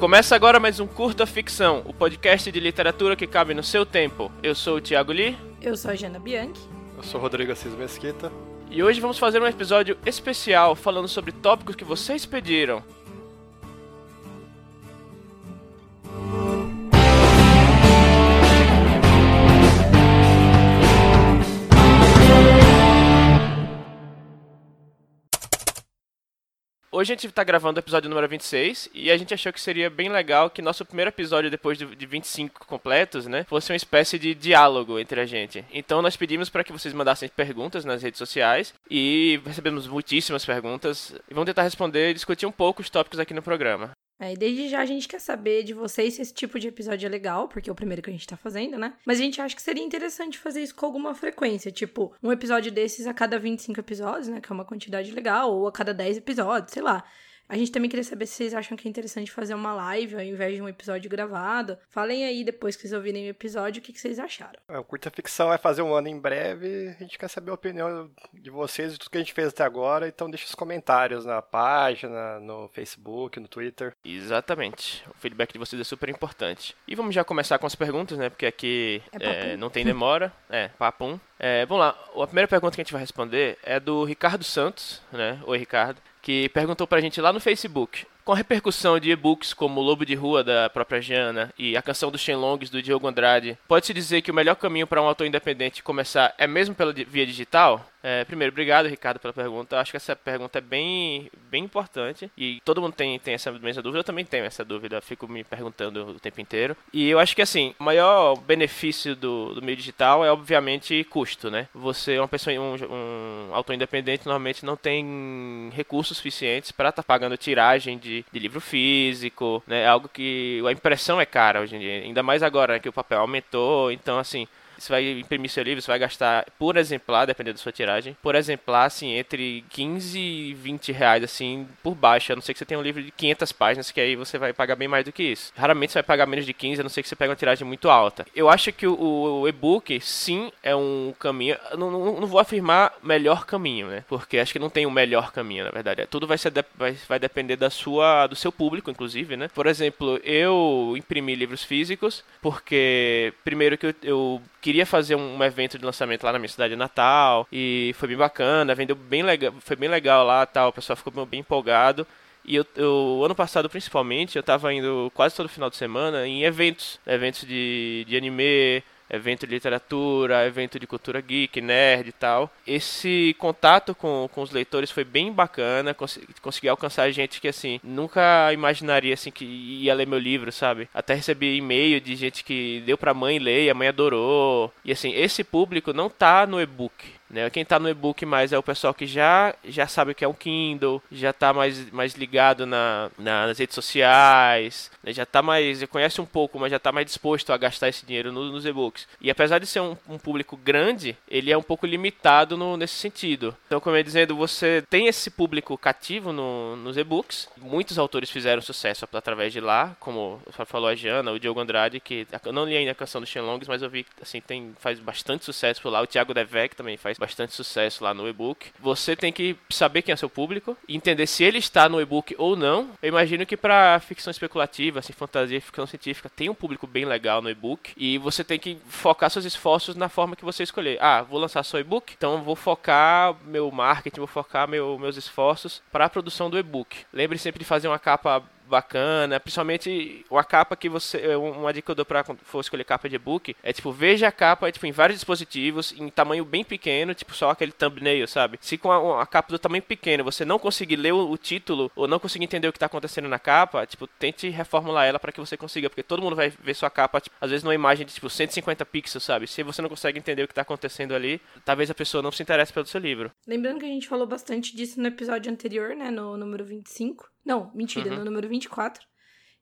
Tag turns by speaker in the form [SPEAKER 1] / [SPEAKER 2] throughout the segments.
[SPEAKER 1] Começa agora mais um Curta Ficção, o podcast de literatura que cabe no seu tempo. Eu sou o Thiago Lee.
[SPEAKER 2] Eu sou a Jana Bianchi.
[SPEAKER 3] Eu sou o Rodrigo Assis Mesquita.
[SPEAKER 1] E hoje vamos fazer um episódio especial falando sobre tópicos que vocês pediram. Hoje a gente está gravando o episódio número 26 e a gente achou que seria bem legal que nosso primeiro episódio, depois de 25 completos, né, fosse uma espécie de diálogo entre a gente. Então nós pedimos para que vocês mandassem perguntas nas redes sociais e recebemos muitíssimas perguntas e vamos tentar responder e discutir um pouco os tópicos aqui no programa.
[SPEAKER 2] É, desde já a gente quer saber de vocês se esse tipo de episódio é legal, porque é o primeiro que a gente tá fazendo, né? Mas a gente acha que seria interessante fazer isso com alguma frequência, tipo, um episódio desses a cada 25 episódios, né? Que é uma quantidade legal, ou a cada 10 episódios, sei lá. A gente também queria saber se vocês acham que é interessante fazer uma live ao invés de um episódio gravado. Falem aí depois que vocês ouvirem o episódio o que, que vocês acharam.
[SPEAKER 3] É, o Curta Ficção vai fazer um ano em breve. A gente quer saber a opinião de vocês de tudo que a gente fez até agora. Então deixe os comentários na página, no Facebook, no Twitter.
[SPEAKER 1] Exatamente. O feedback de vocês é super importante. E vamos já começar com as perguntas, né? Porque aqui é é, não tem demora. é, papum. É, vamos lá. A primeira pergunta que a gente vai responder é do Ricardo Santos, né? Oi, Ricardo que perguntou pra gente lá no Facebook. Com a repercussão de e-books como Lobo de Rua, da própria Jana, e A Canção dos Shenlongs, do Diogo Andrade, pode-se dizer que o melhor caminho para um autor independente começar é mesmo pela via digital? É, primeiro, obrigado, Ricardo, pela pergunta. Acho que essa pergunta é bem, bem importante e todo mundo tem, tem essa mesma dúvida. Eu também tenho essa dúvida, fico me perguntando o tempo inteiro. E eu acho que, assim, o maior benefício do, do meio digital é, obviamente, custo, né? Você, uma pessoa, um, um autor independente, normalmente não tem recursos suficientes para estar tá pagando tiragem de, de livro físico, né? É algo que a impressão é cara hoje em dia, ainda mais agora né, que o papel aumentou. Então, assim, você vai imprimir seu livro, você vai gastar por exemplar, dependendo da sua tiragem, por exemplar, assim, entre 15 e 20 reais, assim, por baixo. A não ser que você tenha um livro de 500 páginas, que aí você vai pagar bem mais do que isso. Raramente você vai pagar menos de 15, a não ser que você pegue uma tiragem muito alta. Eu acho que o, o e-book, sim, é um caminho. Não, não, não, vou afirmar melhor caminho, né? Porque acho que não tem um melhor caminho, na verdade. Tudo vai, ser vai, vai depender da sua, do seu público, inclusive, né? Por exemplo, eu imprimi livros físicos porque, primeiro, que eu, eu queria fazer um evento de lançamento lá na minha cidade natal e foi bem bacana, vendeu bem legal, foi bem legal lá, tal, o pessoal ficou bem empolgado. E eu, eu, ano passado, principalmente, eu tava indo quase todo final de semana em eventos. Eventos de, de anime, evento de literatura, evento de cultura geek, nerd e tal. Esse contato com, com os leitores foi bem bacana, cons consegui alcançar gente que, assim, nunca imaginaria, assim, que ia ler meu livro, sabe? Até recebi e-mail de gente que deu pra mãe ler a mãe adorou. E, assim, esse público não tá no e-book. Né? Quem está no e-book mais é o pessoal que já, já sabe o que é um Kindle, já está mais, mais ligado na, na, nas redes sociais, né? já tá mais, já conhece um pouco, mas já está mais disposto a gastar esse dinheiro no, nos e-books. E apesar de ser um, um, público grande, ele é um pouco limitado no, nesse sentido. Então, como eu ia dizendo, você tem esse público cativo no, nos e-books. Muitos autores fizeram sucesso através de lá, como falou a Jana, o Diogo Andrade, que eu não li ainda a canção do Shenlongs, mas eu vi assim tem faz bastante sucesso por lá. O Thiago Devec também faz bastante sucesso lá no e-book. Você tem que saber quem é seu público, entender se ele está no e-book ou não. Eu imagino que para ficção especulativa, assim, fantasia, ficção científica, tem um público bem legal no e-book e você tem que focar seus esforços na forma que você escolher. Ah, vou lançar só e-book, então vou focar meu marketing, vou focar meu, meus esforços para a produção do e-book. Lembre sempre de fazer uma capa bacana, principalmente uma capa que você, é, uma dica que eu dou pra quando for escolher capa de e-book, é tipo, veja a capa tipo, em vários dispositivos, em tamanho bem pequeno, tipo só aquele thumbnail, sabe? Se com a, a capa do tamanho pequeno você não conseguir ler o, o, título ou não conseguir entender o que tá acontecendo na capa, tipo, tente reformular ela para que você consiga, porque todo mundo vai ver sua capa, tipo, às vezes numa imagem de tipo 150 pixels, sabe? Se você não consegue entender o que tá acontecendo ali, talvez a pessoa não se interesse pelo seu livro.
[SPEAKER 2] Lembrando que a gente falou bastante disso no episódio anterior, né, no número 25, não, mentira, uhum. no número 24,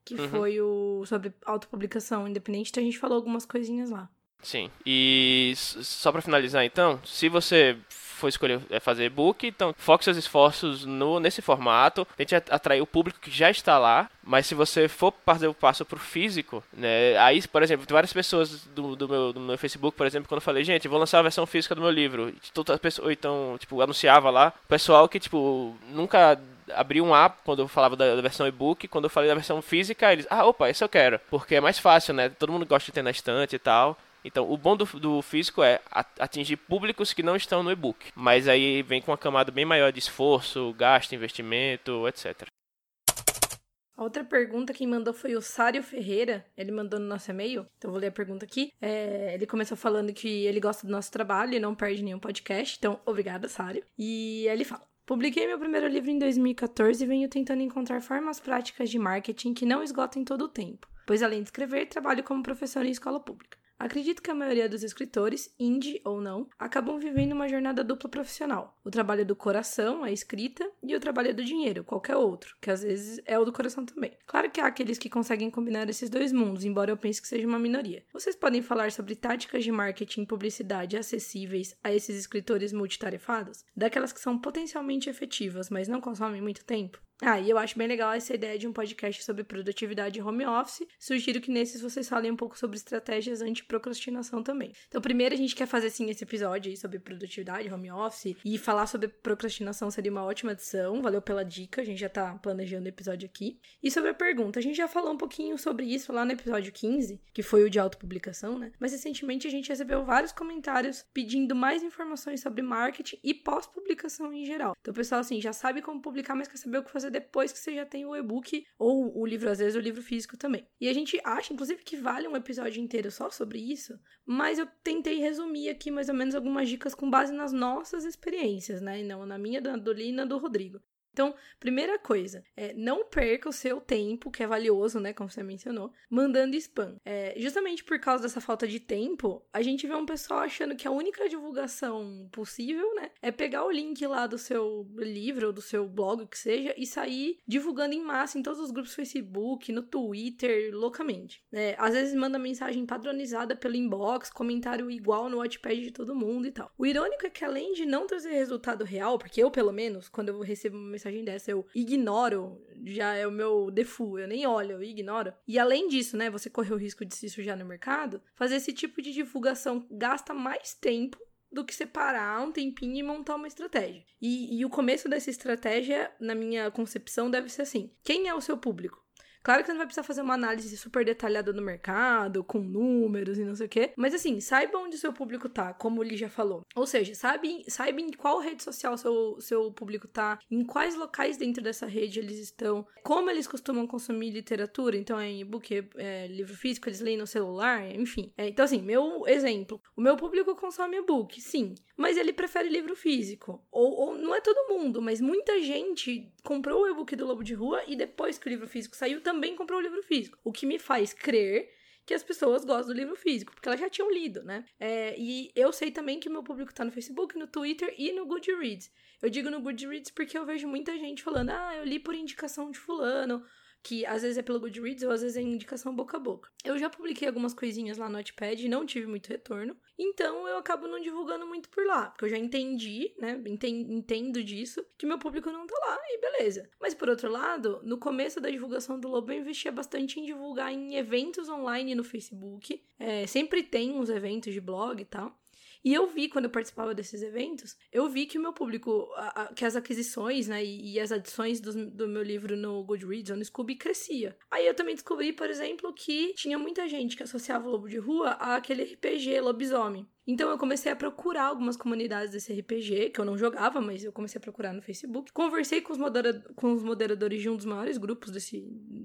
[SPEAKER 2] que uhum. foi o sobre autopublicação independente, então a gente falou algumas coisinhas lá.
[SPEAKER 1] Sim. E só para finalizar então, se você for escolher é, fazer e-book, então foque seus esforços no, nesse formato, tente atrair o público que já está lá, mas se você for fazer o passo pro físico, né, aí, por exemplo, tem várias pessoas do, do, meu, do meu Facebook, por exemplo, quando eu falei, gente, vou lançar a versão física do meu livro, toda pessoa, ou então, tipo, anunciava lá, pessoal que, tipo, nunca abriam um app quando eu falava da, da versão e-book, quando eu falei da versão física, eles, ah, opa, isso eu quero. Porque é mais fácil, né? Todo mundo gosta de ter na estante e tal. Então, o bom do, do físico é atingir públicos que não estão no e-book. Mas aí vem com uma camada bem maior de esforço, gasto, investimento, etc.
[SPEAKER 2] A outra pergunta quem mandou foi o Sário Ferreira. Ele mandou no nosso e-mail. Então, vou ler a pergunta aqui. É, ele começou falando que ele gosta do nosso trabalho e não perde nenhum podcast. Então, obrigada, Sário. E ele fala. Publiquei meu primeiro livro em 2014 e venho tentando encontrar formas práticas de marketing que não esgotem todo o tempo, pois além de escrever, trabalho como professor em escola pública. Acredito que a maioria dos escritores, indie ou não, acabam vivendo uma jornada dupla profissional. O trabalho do coração, a escrita, e o trabalho do dinheiro, qualquer outro, que às vezes é o do coração também. Claro que há aqueles que conseguem combinar esses dois mundos, embora eu pense que seja uma minoria. Vocês podem falar sobre táticas de marketing e publicidade acessíveis a esses escritores multitarefados? Daquelas que são potencialmente efetivas, mas não consomem muito tempo? Ah, e eu acho bem legal essa ideia de um podcast sobre produtividade e home office. Sugiro que nesses vocês falem um pouco sobre estratégias anti-procrastinação também. Então, primeiro a gente quer fazer sim esse episódio aí sobre produtividade, home office e falar sobre procrastinação seria uma ótima adição. Valeu pela dica, a gente já tá planejando o episódio aqui. E sobre a pergunta, a gente já falou um pouquinho sobre isso lá no episódio 15, que foi o de autopublicação, né? Mas recentemente a gente recebeu vários comentários pedindo mais informações sobre marketing e pós-publicação em geral. Então, pessoal assim já sabe como publicar, mas quer saber o que fazer depois que você já tem o e-book ou o livro, às vezes o livro físico também. E a gente acha, inclusive, que vale um episódio inteiro só sobre isso, mas eu tentei resumir aqui mais ou menos algumas dicas com base nas nossas experiências, né? E não na minha, da Dolina do Rodrigo. Então, primeira coisa, é, não perca o seu tempo, que é valioso, né, como você mencionou, mandando spam. É, justamente por causa dessa falta de tempo, a gente vê um pessoal achando que a única divulgação possível, né, é pegar o link lá do seu livro ou do seu blog, o que seja, e sair divulgando em massa em todos os grupos Facebook, no Twitter, loucamente. É, às vezes manda mensagem padronizada pelo inbox, comentário igual no Watchpad de todo mundo e tal. O irônico é que além de não trazer resultado real, porque eu, pelo menos, quando eu recebo uma mensagem mensagem dessa, eu ignoro, já é o meu default, eu nem olho, eu ignoro. E além disso, né, você corre o risco de se sujar no mercado, fazer esse tipo de divulgação gasta mais tempo do que separar um tempinho e montar uma estratégia. E, e o começo dessa estratégia, na minha concepção, deve ser assim: quem é o seu público? Claro que você não vai precisar fazer uma análise super detalhada do mercado, com números e não sei o quê. Mas assim, saiba onde o seu público tá, como o já falou. Ou seja, sabe, saiba em qual rede social seu, seu público tá, em quais locais dentro dessa rede eles estão, como eles costumam consumir literatura. Então, é em e-book, é, é, livro físico, eles leem no celular, enfim. É, então, assim, meu exemplo. O meu público consome e-book, sim. Mas ele prefere livro físico. Ou, ou não é todo mundo, mas muita gente comprou o e-book do Lobo de Rua e depois que o livro físico saiu também também comprou o livro físico. O que me faz crer que as pessoas gostam do livro físico, porque elas já tinham lido, né? É, e eu sei também que o meu público tá no Facebook, no Twitter e no Goodreads. Eu digo no Goodreads porque eu vejo muita gente falando, ah, eu li por indicação de fulano, que às vezes é pelo Goodreads ou às vezes é indicação boca a boca. Eu já publiquei algumas coisinhas lá no Notepad e não tive muito retorno, então eu acabo não divulgando muito por lá, porque eu já entendi, né, entendo disso, que meu público não tá lá e beleza. Mas por outro lado, no começo da divulgação do Lobo eu investia bastante em divulgar em eventos online no Facebook, é, sempre tem uns eventos de blog e tal, e eu vi, quando eu participava desses eventos, eu vi que o meu público, a, a, que as aquisições, né, e, e as adições do, do, meu livro no Goodreads ou no Scooby crescia. Aí eu também descobri, por exemplo, que tinha muita gente que associava o Lobo de Rua àquele RPG Lobisomem. Então eu comecei a procurar algumas comunidades desse RPG, que eu não jogava, mas eu comecei a procurar no Facebook. Conversei com os, modera com os moderadores de um dos maiores grupos desse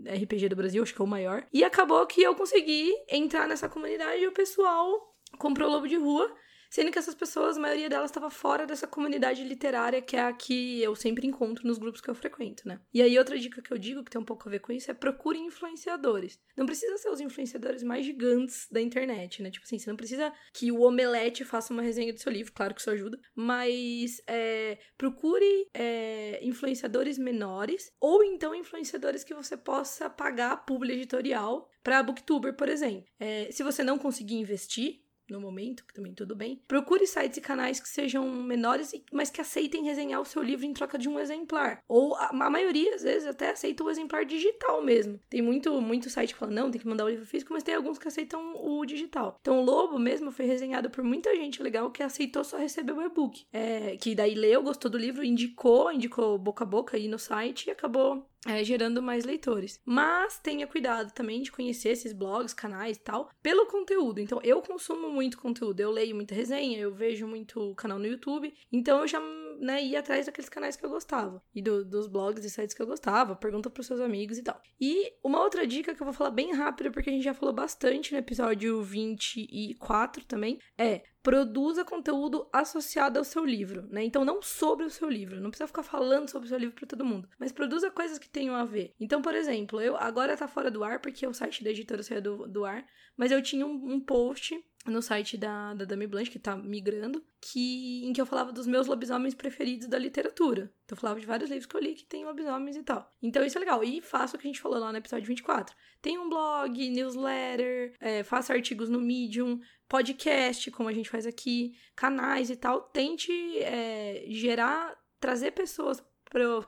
[SPEAKER 2] RPG do Brasil, acho que é o maior. E acabou que eu consegui entrar nessa comunidade e o pessoal comprou o Lobo de Rua sendo que essas pessoas, a maioria delas estava fora dessa comunidade literária que é a que eu sempre encontro nos grupos que eu frequento, né? E aí outra dica que eu digo que tem um pouco a ver com isso é procure influenciadores. Não precisa ser os influenciadores mais gigantes da internet, né? Tipo assim, você não precisa que o Omelete faça uma resenha do seu livro, claro que isso ajuda, mas é, procure é, influenciadores menores ou então influenciadores que você possa pagar a publi editorial para booktuber, por exemplo. É, se você não conseguir investir, no momento, que também tudo bem. Procure sites e canais que sejam menores, mas que aceitem resenhar o seu livro em troca de um exemplar. Ou a, maioria, às vezes, até aceita o exemplar digital mesmo. Tem muito, muito site que fala, não, tem que mandar o livro físico, mas tem alguns que aceitam o digital. Então, o Lobo mesmo foi resenhado por muita gente legal que aceitou só receber o e-book. É, que daí leu, gostou do livro, indicou, indicou boca a boca aí no site e acabou é, gerando mais leitores. Mas tenha cuidado também de conhecer esses blogs, canais e tal, pelo conteúdo. Então, eu consumo muito conteúdo, eu leio muita resenha, eu vejo muito canal no YouTube, então eu já né, ia atrás daqueles canais que eu gostava e do, dos blogs e sites que eu gostava, pergunta pros seus amigos e tal. E uma outra dica que eu vou falar bem rápido, porque a gente já falou bastante no episódio 24 também, é produza conteúdo associado ao seu livro, né? Então não sobre o seu livro, não precisa ficar falando sobre o seu livro para todo mundo, mas produza coisas que tenham a ver. Então, por exemplo, eu agora tá fora do ar porque o site da editora saiu do, do ar, mas eu tinha um, um post no site da, da Dami Blanche, que tá migrando, que, em que eu falava dos meus lobisomens preferidos da literatura. Então eu falava de vários livros que eu li que tem lobisomens e tal. Então isso é legal. E faço o que a gente falou lá no episódio 24. Tem um blog, newsletter, é, faça artigos no Medium, podcast, como a gente faz aqui, canais e tal. Tente é, gerar, trazer pessoas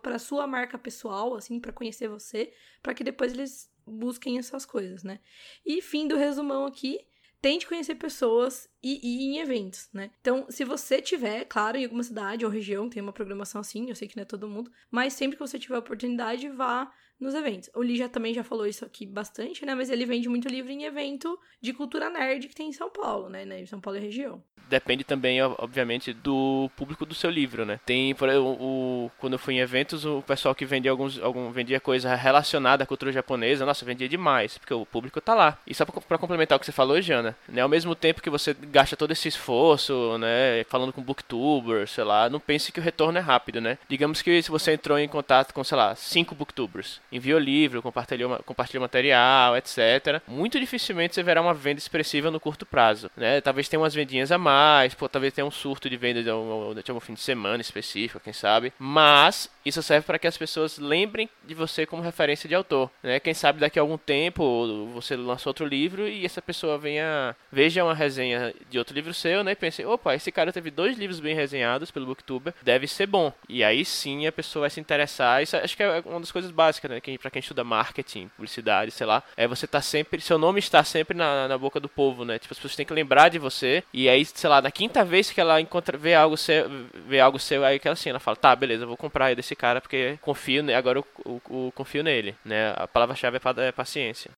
[SPEAKER 2] para sua marca pessoal, assim, para conhecer você, para que depois eles busquem essas coisas, né? E fim do resumão aqui tente conhecer pessoas e ir em eventos, né? Então, se você tiver, claro, em alguma cidade ou região, tem uma programação assim, eu sei que não é todo mundo, mas sempre que você tiver oportunidade, vá nos eventos. O Lee já também já falou isso aqui bastante, né? Mas ele vende muito livro em evento de cultura nerd que tem em São Paulo, né? Em São Paulo é região.
[SPEAKER 1] Depende também, obviamente, do público do seu livro, né? Tem, por exemplo, o, quando eu fui em eventos, o pessoal que vendia alguns, algum, vendia coisa relacionada à cultura japonesa, nossa, vendia demais, porque o público tá lá. E só para complementar o que você falou, Jana, né? Ao mesmo tempo que você gasta todo esse esforço, né? Falando com booktubers, sei lá, não pense que o retorno é rápido, né? Digamos que se você entrou em contato com, sei lá, cinco booktubers enviou livro, compartilhou, compartilhou material, etc. Muito dificilmente você verá uma venda expressiva no curto prazo, né? Talvez tenha umas vendinhas a mais, pô, talvez tenha um surto de venda de um, um fim de semana específico, quem sabe. Mas isso serve para que as pessoas lembrem de você como referência de autor, né? Quem sabe daqui a algum tempo você lançou outro livro e essa pessoa venha veja uma resenha de outro livro seu, né? E pense, opa, esse cara teve dois livros bem resenhados pelo Booktuber, deve ser bom. E aí sim a pessoa vai se interessar. Isso acho que é uma das coisas básicas, né? Quem, para quem estuda marketing, publicidade, sei lá, é você tá sempre, seu nome está sempre na, na boca do povo, né? Tipo, as pessoas têm que lembrar de você. E aí, sei lá, na quinta vez que ela encontra, vê algo seu, vê algo seu, aí que ela assim, ela fala, tá, beleza, vou comprar aí desse cara porque confio, agora eu, eu, eu confio nele, né? A palavra-chave é, é paciência.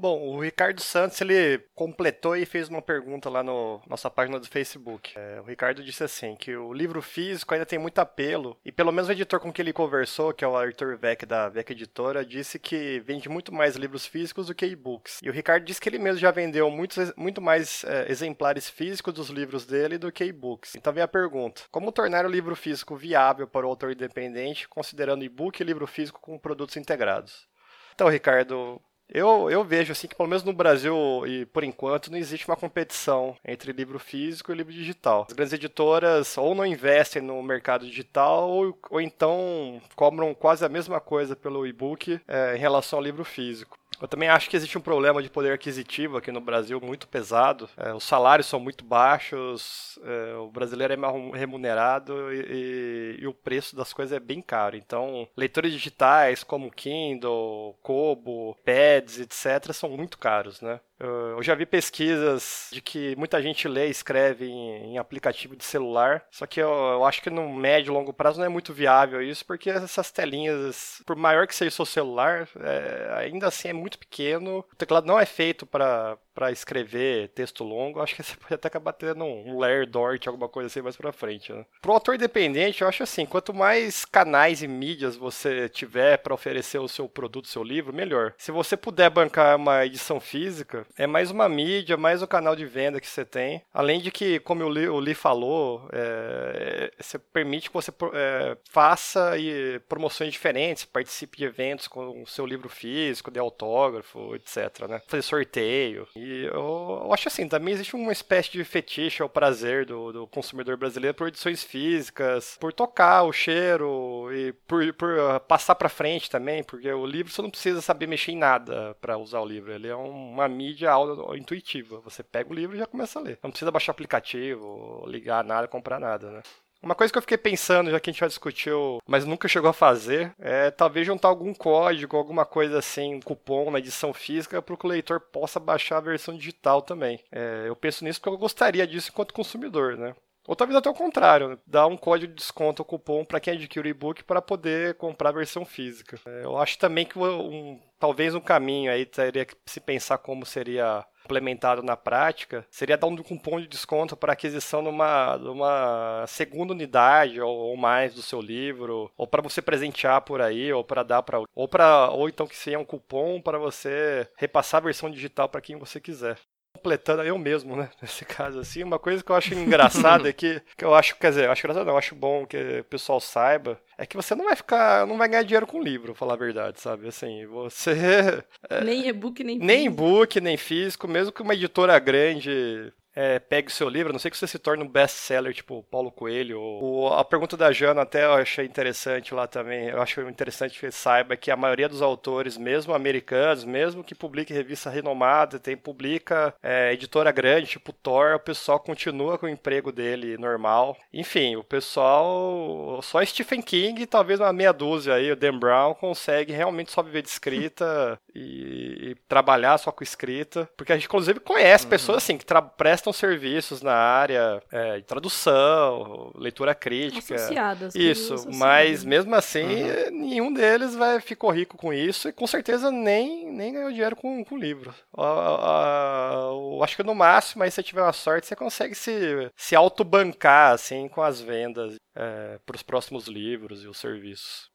[SPEAKER 3] Bom, o Ricardo Santos ele completou e fez uma pergunta lá na nossa página do Facebook. É, o Ricardo disse assim que o livro físico ainda tem muito apelo e pelo menos o editor com que ele conversou, que é o Arthur Vec da Vec Editora, disse que vende muito mais livros físicos do que e-books. E o Ricardo disse que ele mesmo já vendeu muitos, muito mais é, exemplares físicos dos livros dele do que e-books. Então vem a pergunta: como tornar o livro físico viável para o autor independente, considerando e-book e livro físico com produtos integrados? Então, Ricardo, eu, eu vejo assim que pelo menos no Brasil e por enquanto não existe uma competição entre livro físico e livro digital. As grandes editoras ou não investem no mercado digital ou, ou então cobram quase a mesma coisa pelo e-book é, em relação ao livro físico. Eu também acho que existe um problema de poder aquisitivo aqui no Brasil muito pesado. É, os salários são muito baixos, é, o brasileiro é mal remunerado e, e, e, o preço das coisas é bem caro. Então, leitores digitais como Kindle, Kobo, Pads, etc., são muito caros, né? Eu já vi pesquisas de que muita gente lê e escreve em, em aplicativo de celular, só que eu, eu, acho que no médio e longo prazo não é muito viável isso, porque essas telinhas, por maior que seja o seu celular, é, ainda assim é muito pequeno. O teclado não é feito para para escrever texto longo, acho que você pode até acabar tendo um layer dort, alguma coisa assim mais para frente. Né? Pro autor independente, eu acho assim, quanto mais canais e mídias você tiver para oferecer o seu produto, o seu livro, melhor. Se você puder bancar uma edição física, é mais uma mídia, mais o um canal de venda que você tem. Além de que, como o Lee, o Lee falou, é, você permite que você é, faça e, promoções diferentes, participe de eventos com o seu livro físico, de autógrafo, etc. Né? Fazer sorteio. E eu, eu, acho assim, também existe uma espécie de fetiche ao prazer do, do consumidor brasileiro por edições físicas, por tocar o cheiro e por, por uh, passar para frente também, porque o livro você não precisa saber mexer em nada para usar o livro. Ele é uma mídia de aula intuitiva. Você pega o livro e já começa a ler. Não precisa baixar aplicativo, ligar nada, comprar nada, né? Uma coisa que eu fiquei pensando, já que a gente já discutiu, mas nunca chegou a fazer, é talvez juntar algum código, alguma coisa assim, um cupom na edição física, para que o leitor possa baixar a versão digital também. É, eu penso nisso porque eu gostaria disso enquanto consumidor, né? Ou talvez até o contrário, dar um código de desconto ou cupom para quem adquire o e-book para poder comprar a versão física. É, eu acho também que um, talvez um caminho aí teria que se pensar como seria implementado na prática seria dar um cupom de desconto para aquisição numa, numa segunda unidade ou, ou, mais do seu livro, ou para você presentear por aí, ou para dar para ou para ou então que seja um cupom para você repassar a versão digital para quem você quiser completando eu mesmo, né? Nesse caso, assim, uma coisa que eu acho engraçada é que, que eu acho, quer dizer, eu acho engraçado, não, eu acho bom que o pessoal saiba, é que você não vai ficar, não vai ganhar dinheiro com livro, falar a verdade, sabe? Assim, você.
[SPEAKER 2] É, nem e-book, nem
[SPEAKER 3] físico. Nem e-book, nem físico, mesmo que uma editora grande é, pegue o seu livro, a não sei que você se torne um best-seller, tipo Paulo Coelho. Ou, a pergunta da Jana até eu achei interessante lá também. Eu acho interessante que saiba que a maioria dos autores, mesmo americanos, mesmo que publique revista renomada, tem publica é, editora grande, tipo Thor, o pessoal continua com o emprego dele normal. Enfim, o pessoal, só Stephen King talvez uma meia dúzia aí, o Dan Brown, consegue realmente só viver de escrita e, e, trabalhar só com escrita. Porque a gente, inclusive, conhece uhum. pessoas assim que prestam prestam serviços na área é, de tradução, leitura crítica.
[SPEAKER 2] Associadas.
[SPEAKER 3] Isso, mas mesmo assim, uhum. nenhum deles vai ficou rico com isso e com certeza nem, nem ganhou dinheiro com o livro. Eu acho que no máximo, aí se você tiver uma sorte, você consegue se, se autobancar assim, com as vendas é, para os próximos livros e os serviços.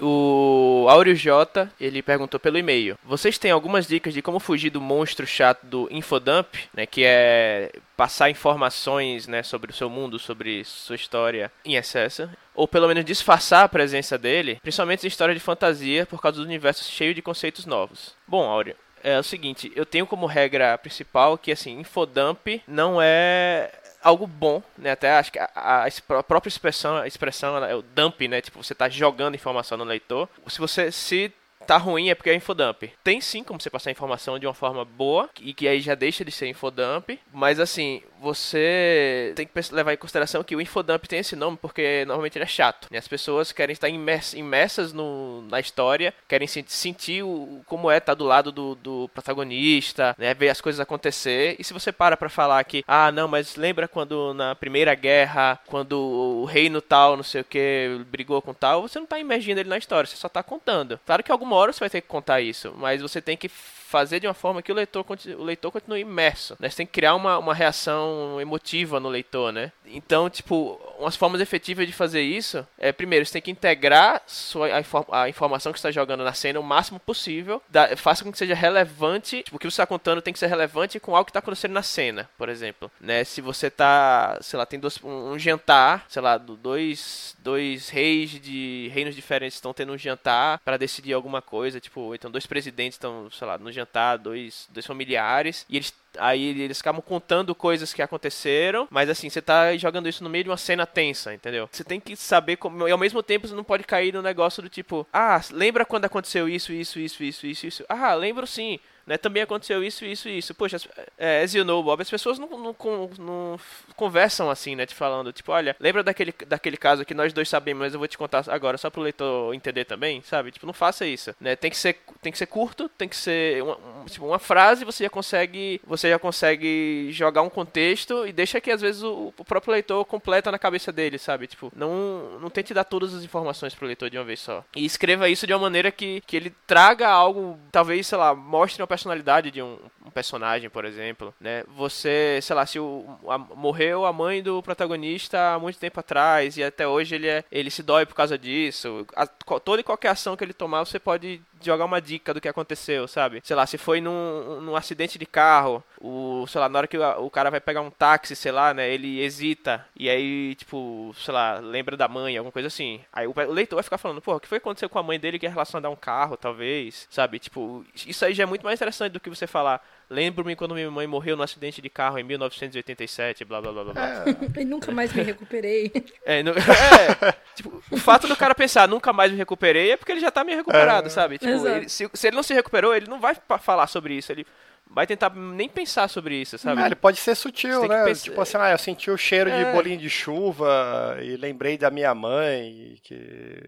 [SPEAKER 1] O Áureo J, ele perguntou pelo e-mail. Vocês têm algumas dicas de como fugir do monstro chato do Infodump, né, que é passar informações, né, sobre o seu mundo, sobre sua história em excesso, ou pelo menos disfarçar a presença dele, principalmente em história de fantasia, por causa do universo cheio de conceitos novos. Bom, Áureo, é o seguinte, eu tenho como regra principal que assim, infodump não é algo bom, né? Até acho que a, a, a própria expressão, a expressão é o dump, né? Tipo, você está jogando informação no leitor. Se você se tá ruim é porque é infodump. Tem sim como você passar informação de uma forma boa e que aí já deixa de ser infodump, mas assim, você tem que levar em consideração que o infodump tem esse nome porque normalmente ele é chato. Né? As pessoas querem estar imersas no, na história, querem sentir o, como é estar do lado do, do protagonista, né? ver as coisas acontecer. E se você para pra falar que, ah, não, mas lembra quando na Primeira Guerra, quando o reino tal, não sei o que, brigou com tal, você não tá imergindo ele na história, você só tá contando. Claro que alguma hora você vai ter que contar isso, mas você tem que fazer de uma forma que o leitor, o leitor continue imerso, né? Você tem que criar uma, uma reação emotiva no leitor, né? Então, tipo, umas formas efetivas de fazer isso é, primeiro, você tem que integrar sua, a, a informação que você está jogando na cena o máximo possível, faça com que seja relevante, tipo, o que você está contando tem que ser relevante com algo que está acontecendo na cena, por exemplo, né? Se você tá, sei lá, tem dois, um, um jantar, sei lá, dois, dois reis de reinos diferentes estão tendo um jantar para decidir alguma coisa, tipo, então dois presidentes estão, sei lá, no jantar jantar dois, dois familiares e eles Aí eles acabam contando coisas que aconteceram, mas assim, você tá jogando isso no meio de uma cena tensa, entendeu? Você tem que saber como. E ao mesmo tempo você não pode cair no negócio do tipo, ah, lembra quando aconteceu isso, isso, isso, isso, isso, isso? Ah, lembro sim. Né, também aconteceu isso, isso e isso. Poxa, é, as you know, Bob, as pessoas não, não, não, conversam assim, né? Te falando, tipo, olha, lembra daquele, daquele caso que nós dois sabemos, mas eu vou te contar agora só pro leitor entender também, sabe? Tipo, não faça isso, né? Tem que ser, tem que ser curto, tem que ser uma, um, tipo, uma frase, você já consegue, você já consegue jogar um contexto e deixa que às vezes o, o próprio leitor completa na cabeça dele, sabe? Tipo, não, não tente dar todas as informações pro leitor de uma vez só. E escreva isso de uma maneira que, que ele traga algo, talvez, sei lá, mostre uma personalidade de um, um personagem, por exemplo, né? Você, sei lá, se o, a, morreu a mãe do protagonista há muito tempo atrás e até hoje ele, é, ele se dói por causa disso. A, toda e qualquer ação que ele tomar, você pode jogar uma dica do que aconteceu, sabe? Sei lá, se foi num, num acidente de carro, o, sei lá, na hora que o, o, cara vai pegar um táxi, sei lá, né, ele hesita e aí, tipo, sei lá, lembra da mãe, alguma coisa assim. Aí o, o leitor vai ficar falando, pô, o que foi que aconteceu com a mãe dele que é relacionado a um carro, talvez, sabe? Tipo, isso aí já é muito mais interessante do que você falar, Lembro-me quando minha mãe morreu num acidente de carro em 1987, blá blá blá blá.
[SPEAKER 2] É. e nunca mais me recuperei.
[SPEAKER 1] É, no, é, tipo, o fato do cara pensar nunca mais me recuperei é porque ele já tá meio recuperado, é. sabe? Tipo, ele, se, se, ele não se recuperou, ele não vai falar sobre isso. Ele vai tentar nem pensar sobre isso, sabe?
[SPEAKER 3] Ah, ele pode ser sutil, né? Pensar... Tipo assim, ah, eu senti o cheiro é... de bolinho de chuva e lembrei da minha mãe, que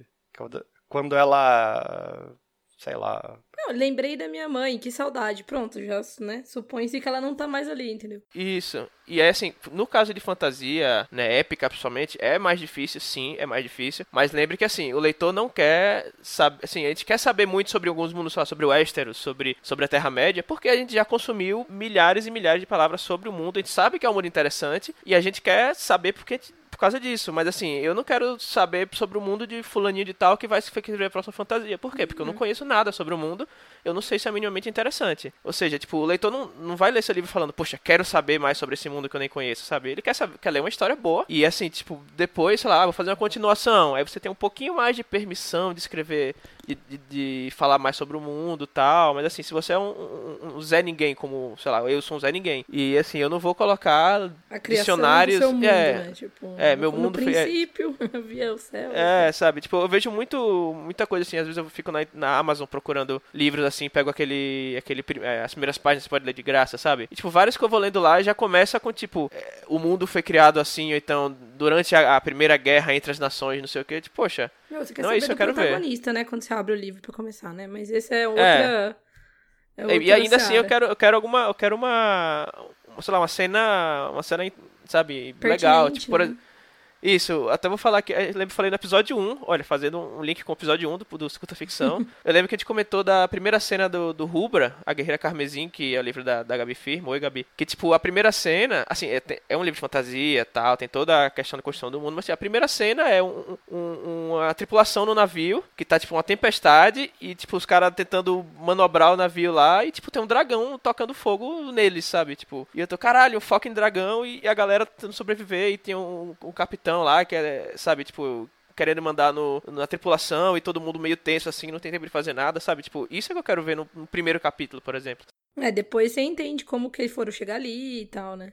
[SPEAKER 3] quando ela sei lá.
[SPEAKER 2] Não, lembrei da minha mãe, que saudade. Pronto, já, né? Supõe-se que ela não tá mais ali, entendeu?
[SPEAKER 1] Isso. E é assim, no caso de fantasia, né, épica principalmente, é mais difícil, sim, é mais difícil. Mas lembre que assim, o leitor não quer saber, assim, a gente quer saber muito sobre alguns mundos, sobre o Westeros, sobre, sobre a Terra-média, porque a gente já consumiu milhares e milhares de palavras sobre o mundo, a gente sabe que é um mundo interessante, e a gente quer saber porque por causa disso. Mas assim, eu não quero saber sobre o mundo de fulaninho de tal que vai escrever a próxima fantasia. Por quê? Porque eu não uhum. conheço nada sobre o mundo. Eu não sei se é minimamente interessante. Ou seja, tipo, o leitor não, não vai ler seu livro falando, poxa, quero saber mais sobre esse mundo que eu nem conheço, sabe? Ele quer, saber, quer ler uma história boa. E assim, tipo, depois, sei lá, vou fazer uma continuação. Aí você tem um pouquinho mais de permissão de escrever, de, de, de falar mais sobre o mundo tal. Mas assim, se você é um, um, um, Zé Ninguém, como, sei lá, eu sou um Zé Ninguém. E assim, eu não vou colocar dicionários. Do seu mundo,
[SPEAKER 2] é, né? tipo,
[SPEAKER 1] é, meu mundo.
[SPEAKER 2] No princípio, é, via o céu.
[SPEAKER 1] É, sabe? Tipo, eu vejo muito, muita coisa assim. Às vezes eu fico na, na Amazon procurando livros assim, pego aquele. aquele é, as primeiras páginas você pode ler de graça, sabe? E, tipo, vários que eu vou lendo lá já começa com, tipo, é, o mundo foi criado assim, ou então, durante a, a, primeira guerra entre as nações, não sei o que. Tipo, poxa.
[SPEAKER 2] Não, você quer não é isso que eu quero ver. protagonista, né? Quando você abre o livro pra começar, né? Mas esse é outra. É.
[SPEAKER 1] É e ainda assim eu quero, eu quero alguma. Eu quero uma. Sei lá, uma cena. Uma cena, sabe, Pertinente, legal. Tipo, por exemplo. Isso, até vou falar que. Eu lembro que falei no episódio 1, olha, fazendo um link com o episódio 1 do, do Escuta Ficção. eu lembro que a gente comentou da primeira cena do, do Rubra, a Guerreira Carmesim, que é o livro da, da Gabi Firmo. Oi, Gabi. Que, tipo, a primeira cena, assim, é, é um livro de fantasia tal, tem toda a questão da construção do mundo, mas assim, a primeira cena é um, um, uma tripulação no navio, que tá, tipo, uma tempestade, e, tipo, os caras tentando manobrar o navio lá, e, tipo, tem um dragão tocando fogo neles, sabe? Tipo, e eu tô, caralho, um foco em dragão, e a galera tentando sobreviver, e tem um, um capitão capitão lá, que é, sabe, tipo, querendo mandar no, na tripulação e todo mundo meio tenso assim, não tem tempo de fazer nada, sabe? Tipo, isso é que eu quero ver no, no primeiro capítulo, por exemplo.
[SPEAKER 2] É, depois você entende como que eles foram chegar ali e tal, né?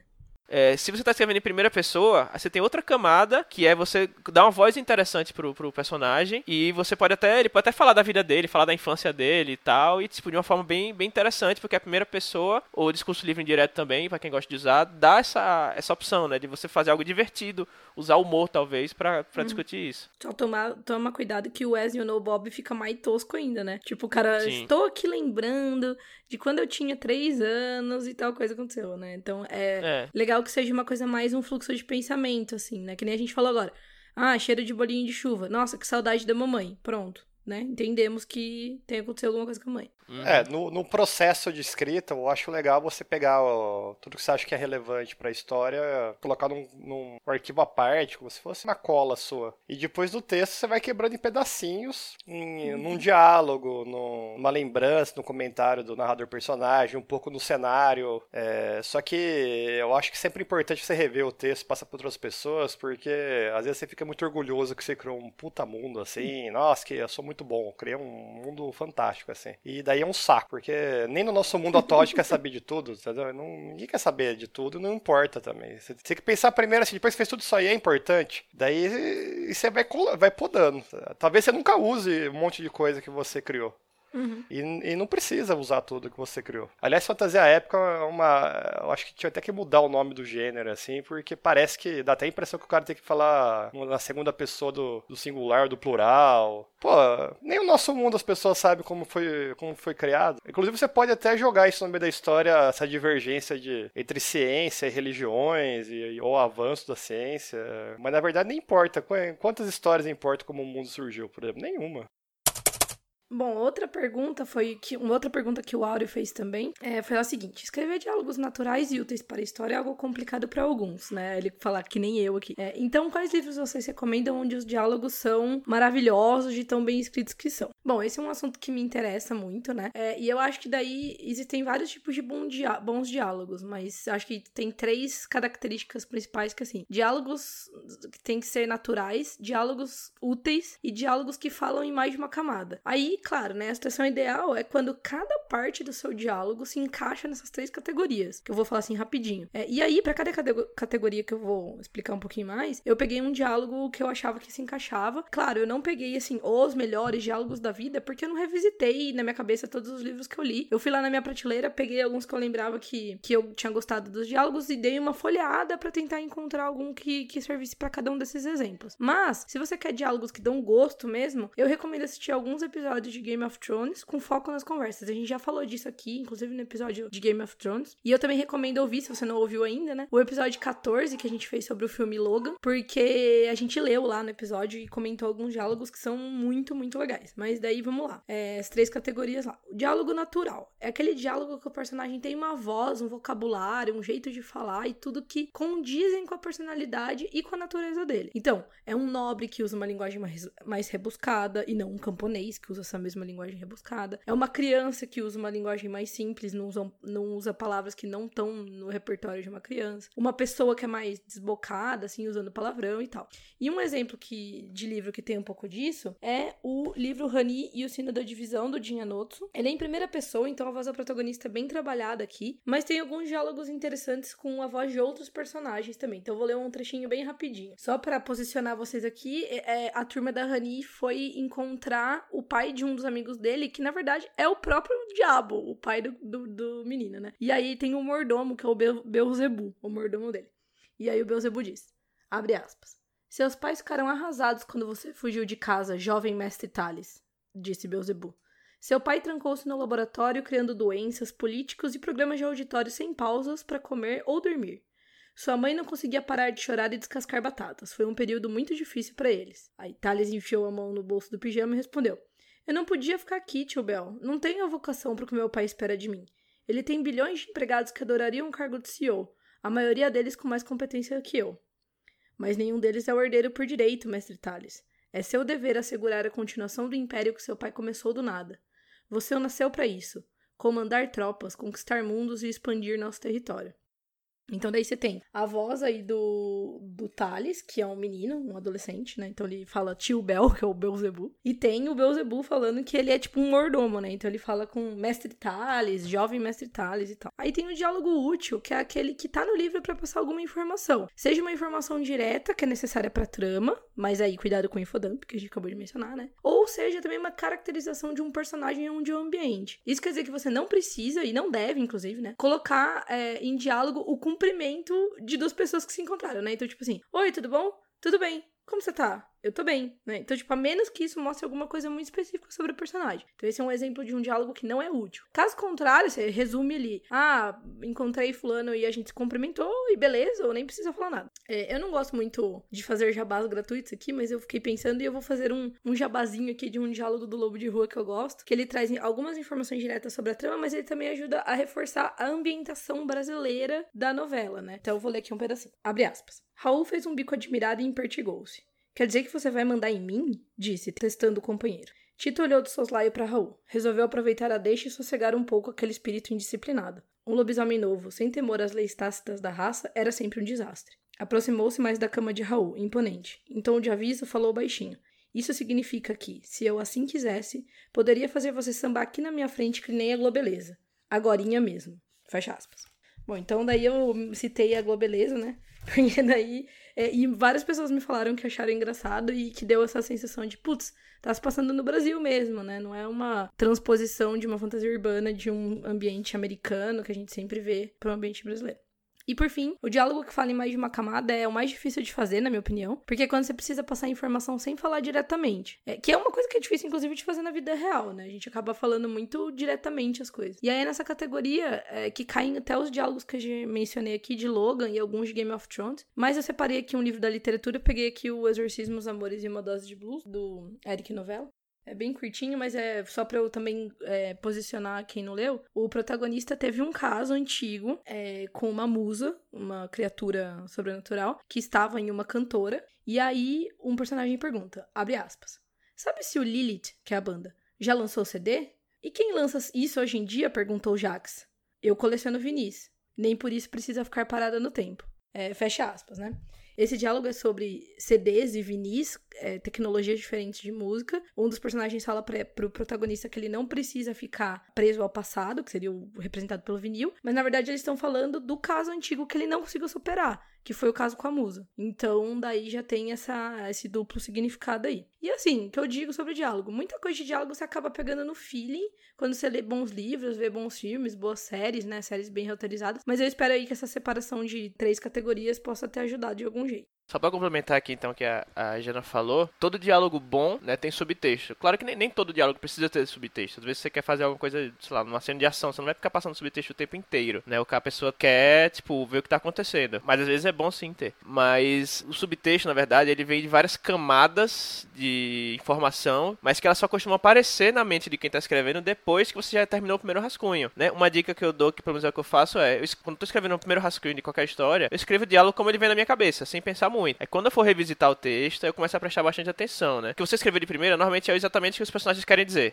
[SPEAKER 1] É, se você está escrevendo em primeira pessoa, você tem outra camada, que é você dar uma voz interessante pro, pro personagem, e você pode até, ele pode até falar da vida dele, falar da infância dele e tal, e tipo, de uma forma bem, bem interessante, porque a primeira pessoa, ou discurso livre indireto também, para quem gosta de usar, dá essa, essa opção, né, de você fazer algo divertido, usar humor, talvez, para hum. discutir isso.
[SPEAKER 2] Só tomar, toma cuidado que o Wesley no Bob fica mais tosco ainda, né? Tipo, o cara, Sim. estou aqui lembrando de quando eu tinha três anos e tal coisa aconteceu, né? Então, é, é. legal que seja uma coisa mais um fluxo de pensamento, assim, né? Que nem a gente falou agora. Ah, cheiro de bolinho de chuva. Nossa, que saudade da mamãe. Pronto né? Entendemos que tem acontecido alguma coisa com a mãe.
[SPEAKER 3] Uhum. É, no, no, processo de escrita, eu acho legal você pegar ó, tudo que você acha que é relevante para a história, colocar num, num, arquivo à parte, como se fosse uma cola sua. E depois do texto você vai quebrando em pedacinhos, em, uhum. num diálogo, numa lembrança, no comentário do narrador personagem, um pouco no cenário. É, só que eu acho que sempre é importante você rever o texto, passar para outras pessoas, porque às vezes você fica muito orgulhoso que você criou um puta mundo assim, uhum. nossa, que eu sou muito muito bom. Criei um mundo fantástico, assim. E daí é um saco, porque nem no nosso mundo atual a gente quer saber de tudo, entendeu? Não, ninguém quer saber de tudo, não importa também. Você tem que pensar primeiro assim, depois que fez tudo isso aí é importante. Daí você vai, vai podando. Talvez você nunca use um monte de coisa que você criou. Uhum. E, e, não precisa usar tudo que você criou. Aliás, fantasia épica é uma. Eu acho que tinha até que mudar o nome do gênero, assim, porque parece que dá até a impressão que o cara tem que falar na segunda pessoa do, do singular, do plural. Pô, nem o nosso mundo as pessoas sabem como foi, como foi criado. Inclusive, você pode até jogar isso no meio da história, essa divergência de, entre ciência e religiões, e, ou avanço da ciência. Mas na verdade, nem importa. Quantas histórias importam como o mundo surgiu, por exemplo? Nenhuma.
[SPEAKER 2] Bom, outra pergunta foi que uma outra pergunta que o Áureo fez também é, foi a seguinte: escrever diálogos naturais e úteis para a história é algo complicado para alguns, né? Ele falar que nem eu aqui. É, então, quais livros vocês recomendam onde os diálogos são maravilhosos de tão bem escritos que são? Bom, esse é um assunto que me interessa muito, né? É, e eu acho que daí existem vários tipos de bons diálogos, mas acho que tem três características principais que assim, diálogos que tem que ser naturais, diálogos úteis e diálogos que falam em mais de uma camada. Aí claro, né, a situação ideal é quando cada parte do seu diálogo se encaixa nessas três categorias, que eu vou falar assim rapidinho. É, e aí, para cada categoria que eu vou explicar um pouquinho mais, eu peguei um diálogo que eu achava que se encaixava. Claro, eu não peguei, assim, os melhores diálogos da vida, porque eu não revisitei na minha cabeça todos os livros que eu li. Eu fui lá na minha prateleira, peguei alguns que eu lembrava que, que eu tinha gostado dos diálogos e dei uma folheada para tentar encontrar algum que, que servisse para cada um desses exemplos. Mas, se você quer diálogos que dão gosto mesmo, eu recomendo assistir alguns episódios de Game of Thrones com foco nas conversas. A gente já falou disso aqui, inclusive no episódio de Game of Thrones. E eu também recomendo ouvir, se você não ouviu ainda, né? O episódio 14 que a gente fez sobre o filme Logan, porque a gente leu lá no episódio e comentou alguns diálogos que são muito, muito legais. Mas daí vamos lá. É, as três categorias lá. O diálogo natural é aquele diálogo que o personagem tem uma voz, um vocabulário, um jeito de falar e tudo que condizem com a personalidade e com a natureza dele. Então, é um nobre que usa uma linguagem mais, mais rebuscada e não um camponês que usa essa mesma linguagem rebuscada. É uma criança que usa uma linguagem mais simples, não usa, não usa palavras que não estão no repertório de uma criança. Uma pessoa que é mais desbocada, assim, usando palavrão e tal. E um exemplo que, de livro que tem um pouco disso é o livro Hani e o Sino da Divisão, do Jin Anotsu. Ele é em primeira pessoa, então a voz da protagonista é bem trabalhada aqui, mas tem alguns diálogos interessantes com a voz de outros personagens também. Então eu vou ler um trechinho bem rapidinho. Só para posicionar vocês aqui, é, é, a turma da Hani foi encontrar o pai de um dos amigos dele, que na verdade é o próprio diabo, o pai do, do, do menino, né? E aí tem o mordomo, que é o Be Beelzebu, o mordomo dele. E aí o Beelzebu diz, abre aspas, seus pais ficaram arrasados quando você fugiu de casa, jovem mestre Tales, disse Beelzebu. Seu pai trancou-se no laboratório criando doenças, políticos e programas de auditório sem pausas para comer ou dormir. Sua mãe não conseguia parar de chorar e descascar batatas. Foi um período muito difícil para eles. Aí Thales enfiou a mão no bolso do pijama e respondeu: Eu não podia ficar aqui, tio Bel. Não tenho a vocação para o que meu pai espera de mim. Ele tem bilhões de empregados que adorariam um cargo de CEO, a maioria deles com mais competência que eu. Mas nenhum deles é o herdeiro por direito, mestre Thales. É seu dever assegurar a continuação do império que seu pai começou do nada. Você nasceu para isso: comandar tropas, conquistar mundos e expandir nosso território. Então daí você tem a voz aí do, do Thales, que é um menino, um adolescente, né? Então ele fala tio Bel, que é o Beelzebu. E tem o Beelzebu falando que ele é tipo um mordomo, né? Então ele fala com mestre Thales, jovem mestre Thales e tal. Aí tem o diálogo útil, que é aquele que tá no livro para passar alguma informação. Seja uma informação direta, que é necessária pra trama, mas aí cuidado com o infodump, que a gente acabou de mencionar, né? Ou seja também uma caracterização de um personagem ou de um ambiente. Isso quer dizer que você não precisa, e não deve, inclusive, né? Colocar é, em diálogo o cumprimento de duas pessoas que se encontraram, né? Então, tipo assim, oi, tudo bom? Tudo bem. Como você tá? Eu tô bem, né? Então, tipo, a menos que isso mostre alguma coisa muito específica sobre o personagem. Então, esse é um exemplo de um diálogo que não é útil. Caso contrário, você resume ali: ah, encontrei Fulano e a gente se cumprimentou e beleza, ou nem precisa falar nada. É, eu não gosto muito de fazer jabás gratuitos aqui, mas eu fiquei pensando e eu vou fazer um, um jabazinho aqui de um diálogo do Lobo de Rua que eu gosto, que ele traz algumas informações diretas sobre a trama, mas ele também ajuda a reforçar a ambientação brasileira da novela, né? Então, eu vou ler aqui um pedacinho. Abre aspas. Raul fez um bico admirado e impertigou-se. Quer dizer que você vai mandar em mim? Disse, testando o companheiro. Tito olhou de soslaio para Raul. Resolveu aproveitar a deixa e sossegar um pouco aquele espírito indisciplinado. Um lobisomem novo, sem temor às leis tácitas da raça, era sempre um desastre. Aproximou-se mais da cama de Raul, imponente. Em tom de aviso, falou baixinho. Isso significa que, se eu assim quisesse, poderia fazer você sambar aqui na minha frente que nem a globeleza. Agorinha mesmo. Fecha aspas. Bom, então daí eu citei a globeleza, né? Porque daí. É, e várias pessoas me falaram que acharam engraçado e que deu essa sensação de, putz, tá se passando no Brasil mesmo, né? Não é uma transposição de uma fantasia urbana de um ambiente americano que a gente sempre vê para um ambiente brasileiro. E por fim, o diálogo que fala em mais de uma camada é o mais difícil de fazer, na minha opinião, porque é quando você precisa passar informação sem falar diretamente. É, que é uma coisa que é difícil, inclusive, de fazer na vida real, né? A gente acaba falando muito diretamente as coisas. E aí é nessa categoria é, que caem até os diálogos que eu mencionei aqui de Logan e alguns de Game of Thrones. Mas eu separei aqui um livro da literatura, peguei aqui o Exorcismo, os Amores e uma Dose de Blues, do Eric Novella. É bem curtinho, mas é só para eu também é, posicionar quem não leu. O protagonista teve um caso antigo é, com uma musa, uma criatura sobrenatural, que estava em uma cantora. E aí um personagem pergunta, abre aspas, sabe se o Lilith, que é a banda, já lançou CD? E quem lança isso hoje em dia? perguntou Jax. Eu coleciono vinis. Nem por isso precisa ficar parada no tempo. É, fecha aspas, né? Esse diálogo é sobre CDs e vinis, é, tecnologias diferentes de música. Um dos personagens fala para pro protagonista que ele não precisa ficar preso ao passado, que seria o representado pelo vinil, mas na verdade eles estão falando do caso antigo que ele não conseguiu superar, que foi o caso com a musa. Então, daí já tem essa, esse duplo significado aí. E assim, que eu digo sobre o diálogo, muita coisa de diálogo você acaba pegando no feeling quando você lê bons livros, vê bons filmes, boas séries, né, séries bem roteirizadas, mas eu espero aí que essa separação de três categorias possa ter ajudado de algum jeito.
[SPEAKER 1] Só pra complementar aqui, então, que a, a Jana falou, todo diálogo bom, né, tem subtexto. Claro que nem, nem, todo diálogo precisa ter subtexto. Às vezes você quer fazer alguma coisa, sei lá, numa cena de ação, você não vai ficar passando subtexto o tempo inteiro, né? O que a pessoa quer, tipo, ver o que tá acontecendo. Mas às vezes é bom sim ter. Mas o subtexto, na verdade, ele vem de várias camadas de informação, mas que ela só costuma aparecer na mente de quem tá escrevendo depois que você já terminou o primeiro rascunho, né? Uma dica que eu dou, que pelo menos é o que eu faço, é, eu, quando eu tô escrevendo o primeiro rascunho de qualquer história, eu escrevo o diálogo como ele vem na minha cabeça, sem pensar muito. É quando eu for revisitar o texto, eu começo a prestar bastante atenção, né? O que você escreveu de primeira, normalmente é exatamente o que os personagens querem dizer.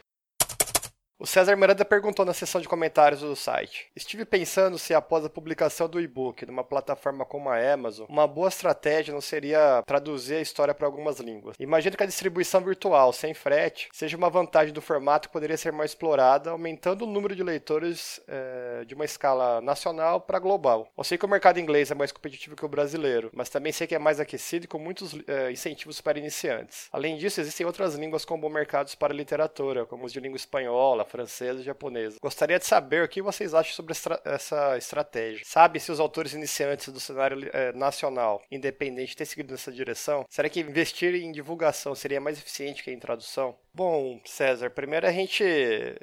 [SPEAKER 3] O César Miranda perguntou na seção de comentários do site: Estive pensando se após a publicação do e-book numa plataforma como a Amazon, uma boa estratégia não seria traduzir a história para algumas línguas. Imagino que a distribuição virtual, sem frete, seja uma vantagem do formato que poderia ser mais explorada, aumentando o número de leitores é, de uma escala nacional para global. Eu sei que o mercado inglês é mais competitivo que o brasileiro, mas também sei que é mais aquecido e com muitos é, incentivos para iniciantes. Além disso, existem outras línguas com bons mercados para literatura, como os de língua espanhola, francesa e japonesa. Gostaria de saber o que vocês acham sobre essa estratégia. Sabe se os autores iniciantes do cenário é, nacional, independente, têm seguido nessa direção? Será que investir em divulgação seria mais eficiente que em tradução? Bom, César, primeiro a gente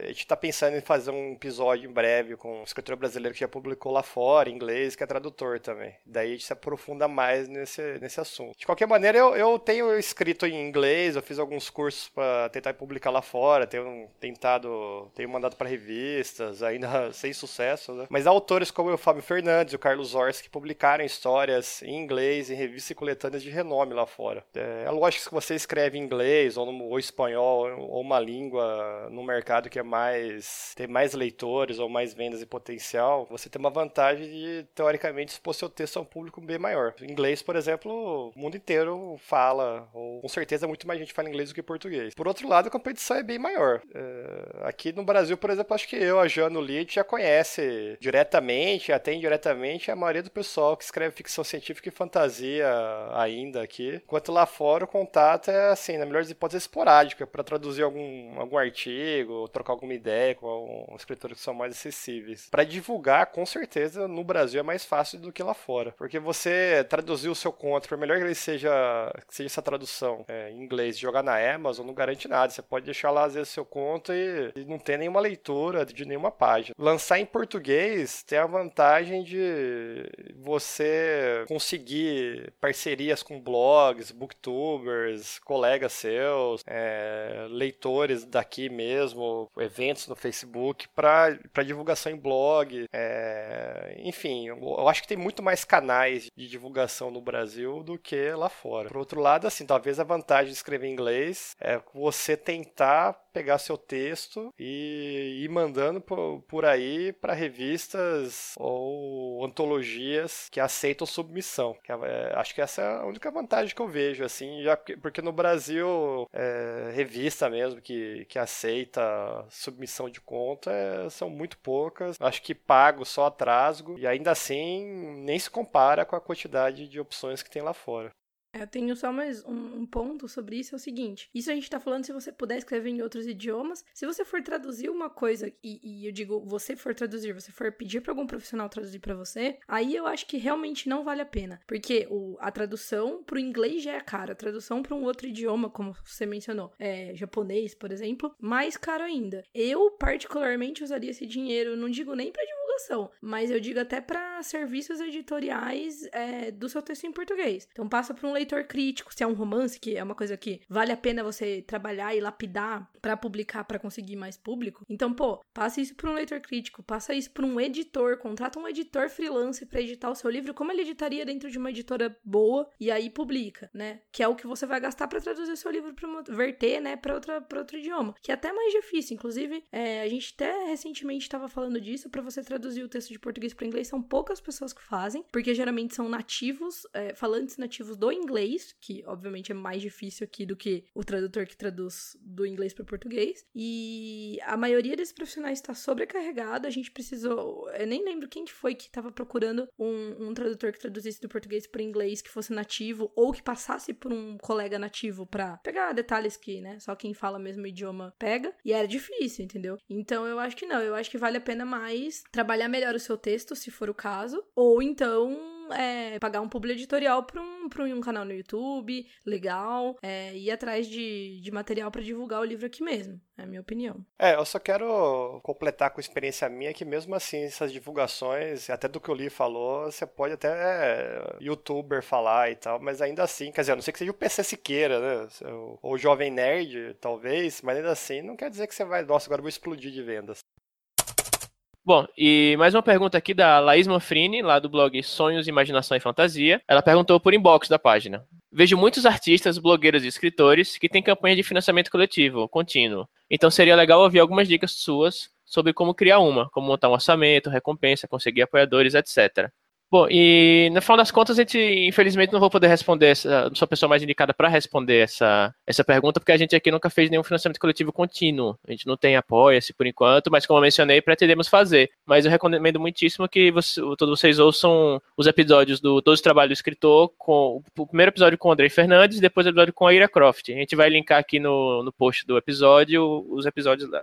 [SPEAKER 3] está pensando em fazer um episódio em breve com um escritor brasileiro que já publicou lá fora, em inglês, que é tradutor também. Daí a gente se aprofunda mais nesse, nesse assunto. De qualquer maneira, eu, eu tenho escrito em inglês, eu fiz alguns cursos para tentar publicar lá fora, tenho tentado, tenho mandado para revistas, ainda sem sucesso, né? Mas autores como o Fábio Fernandes e o Carlos Ors que publicaram histórias em inglês em revistas e coletâneas de renome lá fora. É, é lógico que se você escreve em inglês ou, no, ou espanhol ou uma língua no mercado que é mais tem mais leitores ou mais vendas e potencial, você tem uma vantagem de teoricamente expor seu texto a um público bem maior. Em inglês, por exemplo, o mundo inteiro fala, ou com certeza muito mais gente fala inglês do que português. Por outro lado, a competição é bem maior. É, aqui no Brasil, por exemplo, acho que eu, a Jano Lee, já conhece diretamente, até indiretamente, a maioria do pessoal que escreve ficção científica e fantasia ainda aqui. Enquanto lá fora o contato é assim, na melhor das hipóteses, esporádica, para traduzir algum, algum artigo, trocar alguma ideia com escritores que são mais acessíveis. Para divulgar, com certeza, no Brasil é mais fácil do que lá fora. Porque você traduzir o seu conto, por melhor que ele seja, que seja essa tradução é, em inglês, jogar na Amazon, não garante nada. Você pode deixar lá, às vezes, seu conto e, e não ter nenhuma leitura de nenhuma página. Lançar em português tem a vantagem de você conseguir parcerias com blogs, booktubers, colegas seus, é, leitores daqui mesmo, eventos no Facebook, para divulgação em blog. É, enfim, eu, acho que tem muito mais canais de divulgação no Brasil do que lá fora. Por outro lado, assim, talvez a vantagem de escrever em inglês é você tentar pegar seu texto e ir mandando por, por aí para revistas ou antologias que aceitam submissão. Que é, acho que essa é a única vantagem que eu vejo, assim, já porque no Brasil é, revista mesmo que, que aceita submissão de conta é, são muito poucas. Acho que pago só atraso e ainda assim nem se compara com a quantidade de opções que tem lá fora.
[SPEAKER 2] É, eu tenho só mais um, ponto sobre isso, é o seguinte. Isso a gente tá falando se você puder escrever em outros idiomas. Se você for traduzir uma coisa, e, e eu digo, você for traduzir, você for pedir para algum profissional traduzir para você, aí eu acho que realmente não vale a pena. Porque o, a tradução pro inglês já é cara, a tradução para um outro idioma, como você mencionou, é, japonês, por exemplo, mais caro ainda. Eu, particularmente, usaria esse dinheiro, não digo nem pra divulgação, mas eu digo até para serviços editoriais é, do seu texto em português. Então passa para um leitor leitor crítico, se é um romance, que é uma coisa que vale a pena você trabalhar e lapidar para publicar para conseguir mais público. Então, pô, passa isso para um leitor crítico, passa isso para um editor, contrata um editor freelance para editar o seu livro, como ele editaria dentro de uma editora boa e aí publica, né? Que é o que você vai gastar para traduzir o seu livro para verter, né, para outra para outro idioma, que é até mais difícil, inclusive, é, a gente até recentemente estava falando disso, para você traduzir o texto de português para inglês são poucas pessoas que fazem, porque geralmente são nativos, é, falantes nativos do inglês, que obviamente é mais difícil aqui do que o tradutor que traduz do inglês para português. E a maioria desses profissionais está sobrecarregada. A gente precisou. Eu nem lembro quem que foi que estava procurando um, um, tradutor que traduzisse do português para inglês que fosse nativo ou que passasse por um colega nativo para pegar detalhes que, né, só quem fala mesmo o idioma pega. E era difícil, entendeu? Então eu acho que não. Eu acho que vale a pena mais trabalhar melhor o seu texto, se for o caso, ou então é, pagar um publi editorial para um, pra um canal no YouTube, legal, é, ir atrás de, de material para divulgar o livro aqui mesmo, é a minha opinião.
[SPEAKER 3] É, eu só quero completar com experiência minha que mesmo assim, essas divulgações, até do que o Lee falou, você pode até é, youtuber falar e tal, mas ainda assim, quer dizer, a não sei que seja o PC Siqueira, né, ou o Jovem Nerd, talvez, mas ainda assim, não quer dizer que você vai, nossa, agora eu vou explodir de vendas.
[SPEAKER 1] Bom, e mais uma pergunta aqui da Laís Manfrini, lá do blog Sonhos, Imaginação e Fantasia. Ela perguntou por inbox da página. Vejo muitos artistas, blogueiros e escritores que têm campanha de financiamento coletivo, contínuo. Então seria legal ouvir algumas dicas suas sobre como criar uma, como montar um orçamento, recompensa, conseguir apoiadores, etc. Bom, e no final das contas, a gente, infelizmente, não vou poder responder, essa, não sou a pessoa mais indicada para responder essa, essa pergunta, porque a gente aqui nunca fez nenhum financiamento coletivo contínuo. A gente não tem apoia-se por enquanto, mas como eu mencionei, pretendemos fazer. Mas eu recomendo muitíssimo que você, todos vocês ouçam os episódios do Todos os Trabalhos do Escritor, com, o primeiro episódio com o Andrei Fernandes, depois o episódio com a Ira Croft. A gente vai linkar aqui no, no post do episódio os episódios lá.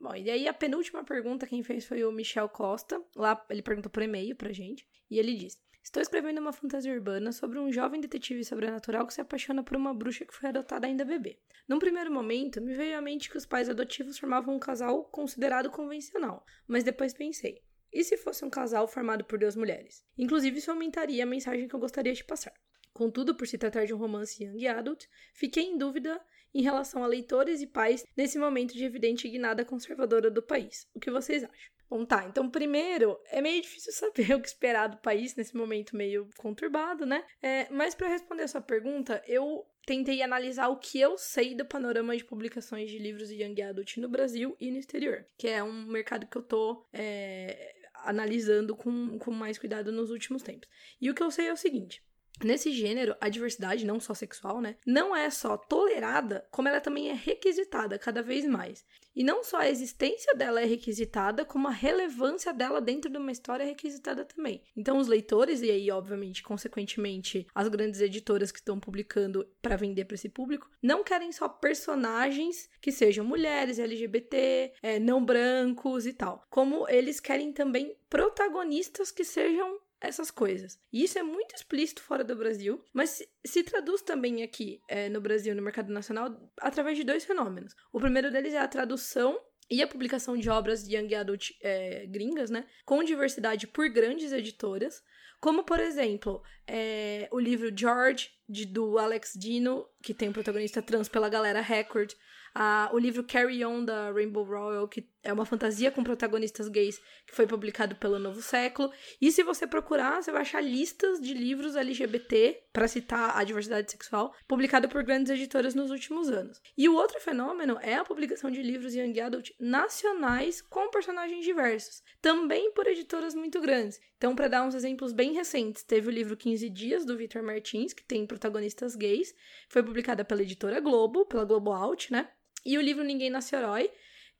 [SPEAKER 2] Bom, e aí a penúltima pergunta quem fez foi o Michel Costa. Lá ele perguntou por e-mail pra gente. E ele diz: Estou escrevendo uma fantasia urbana sobre um jovem detetive sobrenatural que se apaixona por uma bruxa que foi adotada ainda bebê. Num primeiro momento, me veio à mente que os pais adotivos formavam um casal considerado convencional, mas depois pensei: e se fosse um casal formado por duas mulheres? Inclusive, isso aumentaria a mensagem que eu gostaria de passar. Contudo, por se tratar de um romance young adult, fiquei em dúvida em relação a leitores e pais nesse momento de evidente guinada conservadora do país. O que vocês acham? Bom, tá. Então, primeiro, é meio difícil saber o que esperar do país nesse momento meio conturbado, né? É, mas para responder a sua pergunta, eu tentei analisar o que eu sei do panorama de publicações de livros de Young Adult no Brasil e no exterior, que é um mercado que eu tô é, analisando com, com mais cuidado nos últimos tempos. E o que eu sei é o seguinte: Nesse gênero, a diversidade, não só sexual, né, não é só tolerada, como ela também é requisitada cada vez mais. E não só a existência dela é requisitada, como a relevância dela dentro de uma história é requisitada também. Então, os leitores, e aí, obviamente, consequentemente, as grandes editoras que estão publicando para vender para esse público, não querem só personagens que sejam mulheres, LGBT, é, não brancos e tal. Como eles querem também protagonistas que sejam essas coisas. E isso é muito explícito fora do Brasil, mas se, traduz também aqui é, no Brasil, no mercado nacional, através de dois fenômenos. O primeiro deles é a tradução e a publicação de obras de young adult é, gringas, né, com diversidade por grandes editoras, como por exemplo é, o livro George de, do Alex Dino, que tem um protagonista trans pela galera Record, a, o livro Carry On da Rainbow Royal, que é uma fantasia com protagonistas gays, que foi publicado pelo Novo Século. E se você procurar, você vai achar listas de livros LGBT, para citar a diversidade sexual, publicado por grandes editoras nos últimos anos. E o outro fenômeno é a publicação de livros young adult nacionais com personagens diversos, também por editoras muito grandes. Então, para dar uns exemplos bem recentes, teve o livro 15 Dias, do Victor Martins, que tem protagonistas gays, foi publicada pela editora Globo, pela Globo Out, né? E o livro Ninguém Nasce Herói,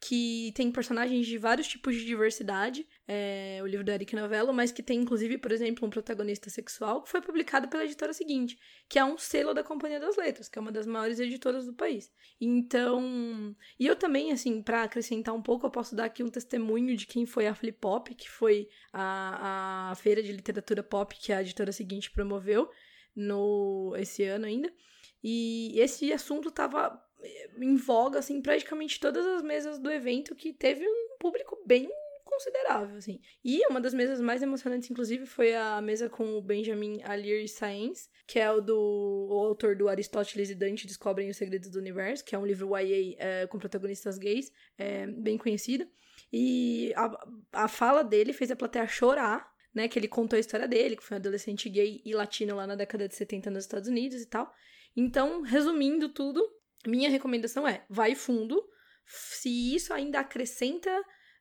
[SPEAKER 2] que tem personagens de vários tipos de diversidade, é o livro do Eric Novello, mas que tem inclusive, por exemplo, um protagonista sexual, que foi publicado pela editora seguinte, que é um selo da Companhia das Letras, que é uma das maiores editoras do país. Então, e eu também, assim, para acrescentar um pouco, eu posso dar aqui um testemunho de quem foi a Flip Pop, que foi a, a feira de literatura pop que a editora seguinte promoveu no esse ano ainda. E esse assunto estava em voga, assim, praticamente todas as mesas do evento, que teve um público bem considerável, assim. E uma das mesas mais emocionantes, inclusive, foi a mesa com o Benjamin Alir Saenz, que é o do o autor do Aristóteles e Dante Descobrem os Segredos do Universo, que é um livro YA é, com protagonistas gays, é, bem conhecido. E a, a fala dele fez a plateia chorar, né? Que ele contou a história dele, que foi um adolescente gay e latino lá na década de 70 nos Estados Unidos e tal. Então, resumindo tudo, minha recomendação é: vai fundo. Se isso ainda acrescenta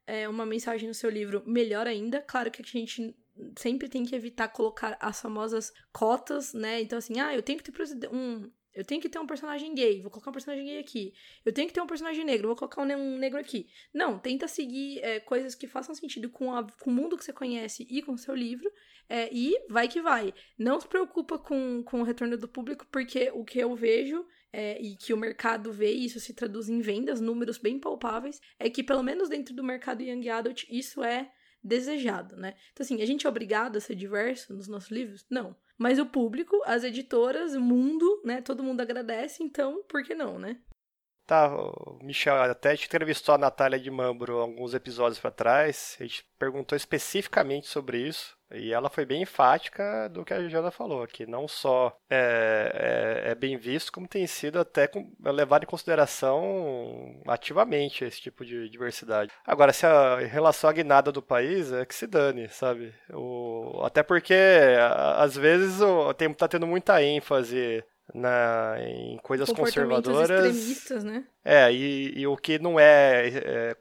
[SPEAKER 2] é, uma mensagem no seu livro, melhor ainda. Claro que a gente sempre tem que evitar colocar as famosas cotas, né? Então, assim, ah, eu tenho que ter um. Eu tenho que ter um personagem gay, vou colocar um personagem gay aqui. Eu tenho que ter um personagem negro, vou colocar um negro aqui. Não, tenta seguir é, coisas que façam sentido com, a, com o mundo que você conhece e com o seu livro. É, e vai que vai. Não se preocupa com, com o retorno do público, porque o que eu vejo é, e que o mercado vê, e isso se traduz em vendas, números bem palpáveis, é que pelo menos dentro do mercado Young Adult isso é desejado, né? Então, assim, a gente é obrigado a ser diverso nos nossos livros? Não. Mas o público, as editoras, o mundo, né? Todo mundo agradece, então, por que não, né?
[SPEAKER 3] Tá, Michel até te entrevistou a Natália de Mambro alguns episódios para trás. A gente perguntou especificamente sobre isso. E ela foi bem enfática do que a Jana falou, que não só é, é, é bem visto, como tem sido até com, levado em consideração ativamente esse tipo de diversidade. Agora, se a, em relação à guinada do país, é que se dane, sabe? O, até porque, às vezes, o, tem, tá tendo muita ênfase na, em coisas conservadoras.
[SPEAKER 2] extremistas, né?
[SPEAKER 3] É, e, e o que não é, é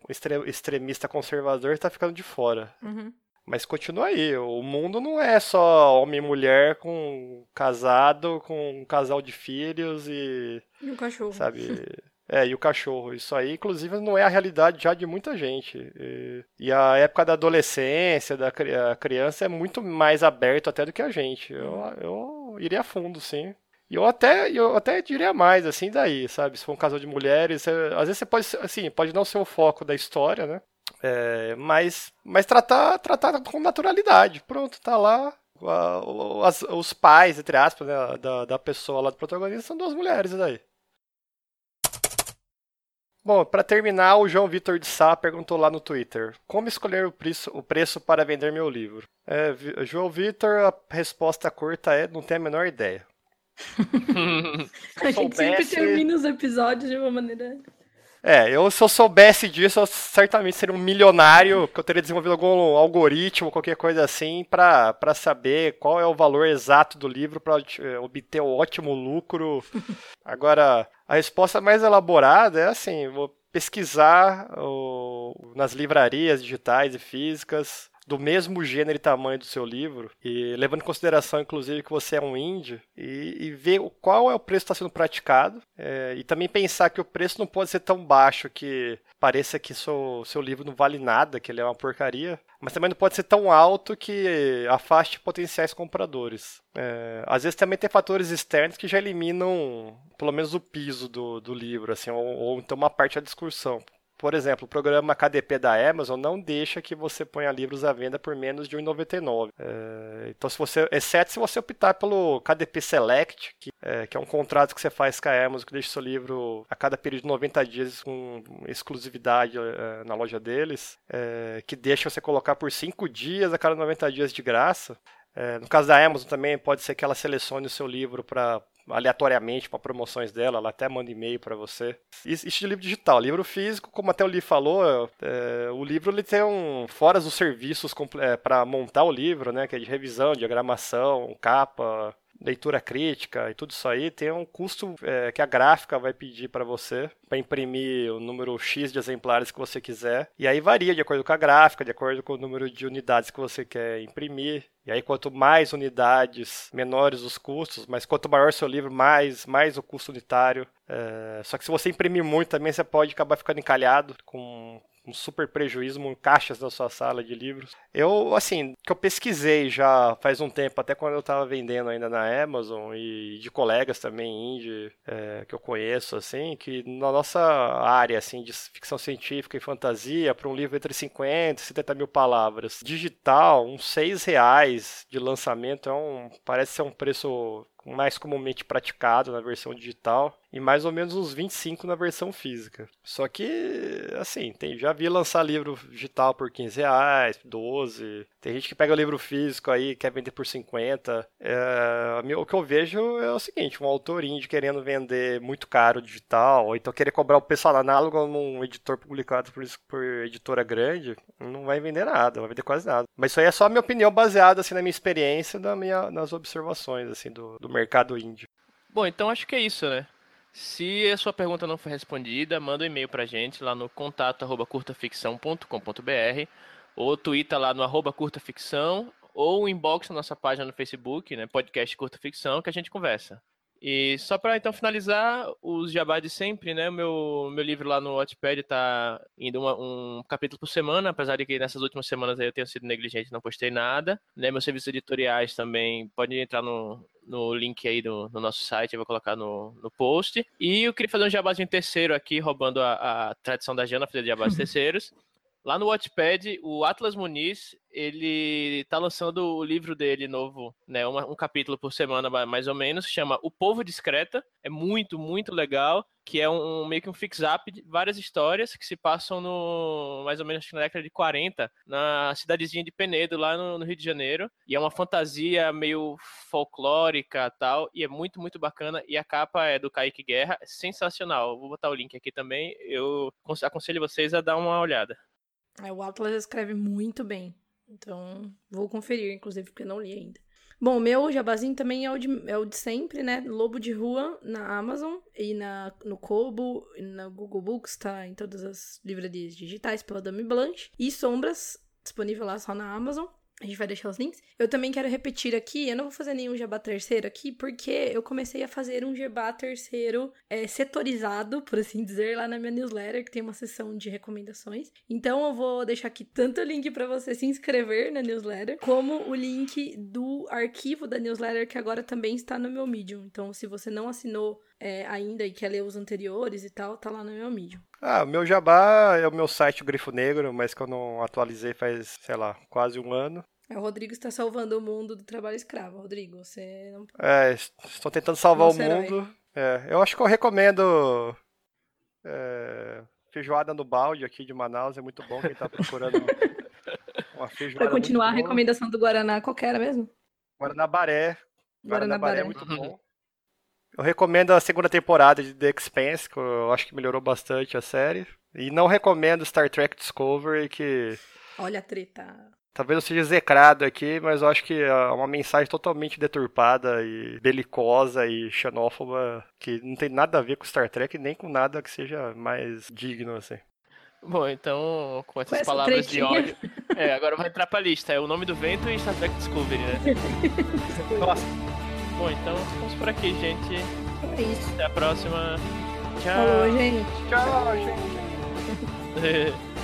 [SPEAKER 3] extremista conservador está ficando de fora.
[SPEAKER 2] Uhum.
[SPEAKER 3] Mas continua aí, o mundo não é só homem e mulher com casado, com um casal de filhos e.
[SPEAKER 2] E um cachorro.
[SPEAKER 3] Sabe? É, e o cachorro. Isso aí, inclusive, não é a realidade já de muita gente. E, e a época da adolescência, da criança, é muito mais aberto até do que a gente. Eu, eu iria a fundo, sim. E eu até, eu até diria mais, assim, daí, sabe? Se for um casal de mulheres, às vezes você pode, assim, pode não ser o foco da história, né? É, mas, mas tratar, tratar com naturalidade. Pronto, tá lá. As, os pais, entre aspas, né, da, da pessoa lá do protagonista são duas mulheres, daí? Bom, para terminar, o João Vitor de Sá perguntou lá no Twitter: Como escolher o preço, o preço para vender meu livro? É, João Vitor, a resposta curta é: não tenho a menor ideia.
[SPEAKER 2] a gente sempre termina os episódios de uma maneira.
[SPEAKER 3] É, eu se eu soubesse disso, eu certamente seria um milionário, que eu teria desenvolvido algum algoritmo, qualquer coisa assim, para saber qual é o valor exato do livro para eh, obter o ótimo lucro. Agora, a resposta mais elaborada é assim, vou pesquisar o, nas livrarias digitais e físicas do mesmo gênero e tamanho do seu livro, e levando em consideração, inclusive, que você é um indie, e, e ver qual é o preço que está sendo praticado, é, e também pensar que o preço não pode ser tão baixo que pareça que seu, seu livro não vale nada, que ele é uma porcaria, mas também não pode ser tão alto que afaste potenciais compradores. É, às vezes também tem fatores externos que já eliminam pelo menos o piso do, do livro, assim, ou, ou então uma parte da discussão. Por exemplo, o programa KDP da Amazon não deixa que você ponha livros à venda por menos de R$ 1,99. É, então, se você, exceto se você optar pelo KDP Select, que é, que é um contrato que você faz com a Amazon que deixa seu livro a cada período de 90 dias com exclusividade é, na loja deles, é, que deixa você colocar por 5 dias a cada 90 dias de graça. É, no caso da Amazon também pode ser que ela selecione o seu livro para aleatoriamente para promoções dela, ela até manda e-mail para você. Isso de livro digital. Livro físico, como até o Lee falou, é, o livro ele tem um. Fora os serviços é, para montar o livro, né? Que é de revisão, diagramação, capa, leitura crítica e tudo isso aí, tem um custo é, que a gráfica vai pedir para você para imprimir o número X de exemplares que você quiser. E aí varia de acordo com a gráfica, de acordo com o número de unidades que você quer imprimir. E aí, quanto mais unidades, menores os custos, mas quanto maior seu livro, mais, mais o custo unitário. É... Só que se você imprimir muito também, você pode acabar ficando encalhado com um super prejuízo em caixas na sua sala de livros. Eu, assim, que eu pesquisei já faz um tempo, até quando eu estava vendendo ainda na Amazon e de colegas também indie é, que eu conheço, assim, que na nossa área, assim, de ficção científica e fantasia, para um livro entre 50 e 70 mil palavras, digital, uns 6 reais de lançamento é um, parece ser um preço mais comumente praticado na versão digital. E mais ou menos uns 25 na versão física. Só que, assim, tem, já vi lançar livro digital por 15 reais, 12. Tem gente que pega o livro físico aí quer vender por 50. É, o que eu vejo é o seguinte: um autor indie querendo vender muito caro digital, ou então querer cobrar o pessoal análogo num editor publicado por, por editora grande, não vai vender nada, vai vender quase nada. Mas isso aí é só a minha opinião baseada assim, na minha experiência, na minha, nas observações assim, do, do mercado indie.
[SPEAKER 1] Bom, então acho que é isso, né? Se a sua pergunta não foi respondida, manda um e-mail pra gente lá no contato arroba curtaficção.com.br ou twitta lá no arroba curtaficção ou inbox na nossa página no Facebook, né, podcast Curta Ficção, que a gente conversa. E só para então finalizar, os jabá de sempre, né? Meu, meu livro lá no Wattpad tá indo uma, um capítulo por semana, apesar de que nessas últimas semanas eu tenha sido negligente não postei nada. Né? Meus serviços editoriais também podem entrar no, no link aí do, no nosso site, eu vou colocar no, no post. E eu queria fazer um jabazinho terceiro aqui, roubando a, a tradição da Jana, fazer jabás terceiros. Lá no Watchpad, o Atlas Muniz, ele tá lançando o livro dele novo, né, um capítulo por semana mais ou menos, chama O Povo Discreta, é muito, muito legal, que é um, meio que um fix-up de várias histórias que se passam no, mais ou menos na década de 40, na cidadezinha de Penedo, lá no, no Rio de Janeiro, e é uma fantasia meio folclórica tal, e é muito, muito bacana, e a capa é do Kaique Guerra, é sensacional, vou botar o link aqui também, eu aconselho vocês a dar uma olhada.
[SPEAKER 2] É, o Atlas escreve muito bem. Então, vou conferir, inclusive, porque não li ainda. Bom, o meu jabazinho também é o, de, é o de sempre, né? Lobo de Rua na Amazon e na, no Kobo, e na Google Books, tá? Em todas as livrarias digitais pela Dame Blanche. E Sombras, disponível lá só na Amazon. A gente vai deixar os links. Eu também quero repetir aqui, eu não vou fazer nenhum jabá terceiro aqui, porque eu comecei a fazer um jabá terceiro é, setorizado, por assim dizer, lá na minha newsletter, que tem uma seção de recomendações. Então eu vou deixar aqui tanto o link para você se inscrever na newsletter, como o link do arquivo da newsletter, que agora também está no meu Medium. Então, se você não assinou é, ainda e quer ler os anteriores e tal, tá lá no meu Medium.
[SPEAKER 3] Ah, o meu jabá é o meu site, o Grifo Negro, mas que eu não atualizei faz, sei lá, quase um ano.
[SPEAKER 2] É, o Rodrigo está salvando o mundo do trabalho escravo. Rodrigo, você não.
[SPEAKER 3] É, estou tentando salvar Nossa, o mundo. É, eu acho que eu recomendo. É, feijoada no balde aqui de Manaus, é muito bom quem está procurando
[SPEAKER 2] uma feijoada. Para continuar a recomendação do Guaraná, qual era mesmo?
[SPEAKER 3] Guaraná Baré. Guaraná Baré é muito bom. Eu recomendo a segunda temporada de The Expanse, que eu acho que melhorou bastante a série. E não recomendo Star Trek Discovery, que.
[SPEAKER 2] Olha a treta.
[SPEAKER 3] Talvez eu seja execrado aqui, mas eu acho que é uma mensagem totalmente deturpada e belicosa e xenófoba, que não tem nada a ver com Star Trek, nem com nada que seja mais digno, assim.
[SPEAKER 1] Bom, então, com essas com palavras tretinha. de ódio. É, agora vai entrar pra lista. É o nome do vento e Star Trek Discovery, né? Nossa. Bom, então ficamos por aqui, gente.
[SPEAKER 2] É isso.
[SPEAKER 1] Até a próxima.
[SPEAKER 2] Tchau. Falou, gente.
[SPEAKER 3] Tchau, gente.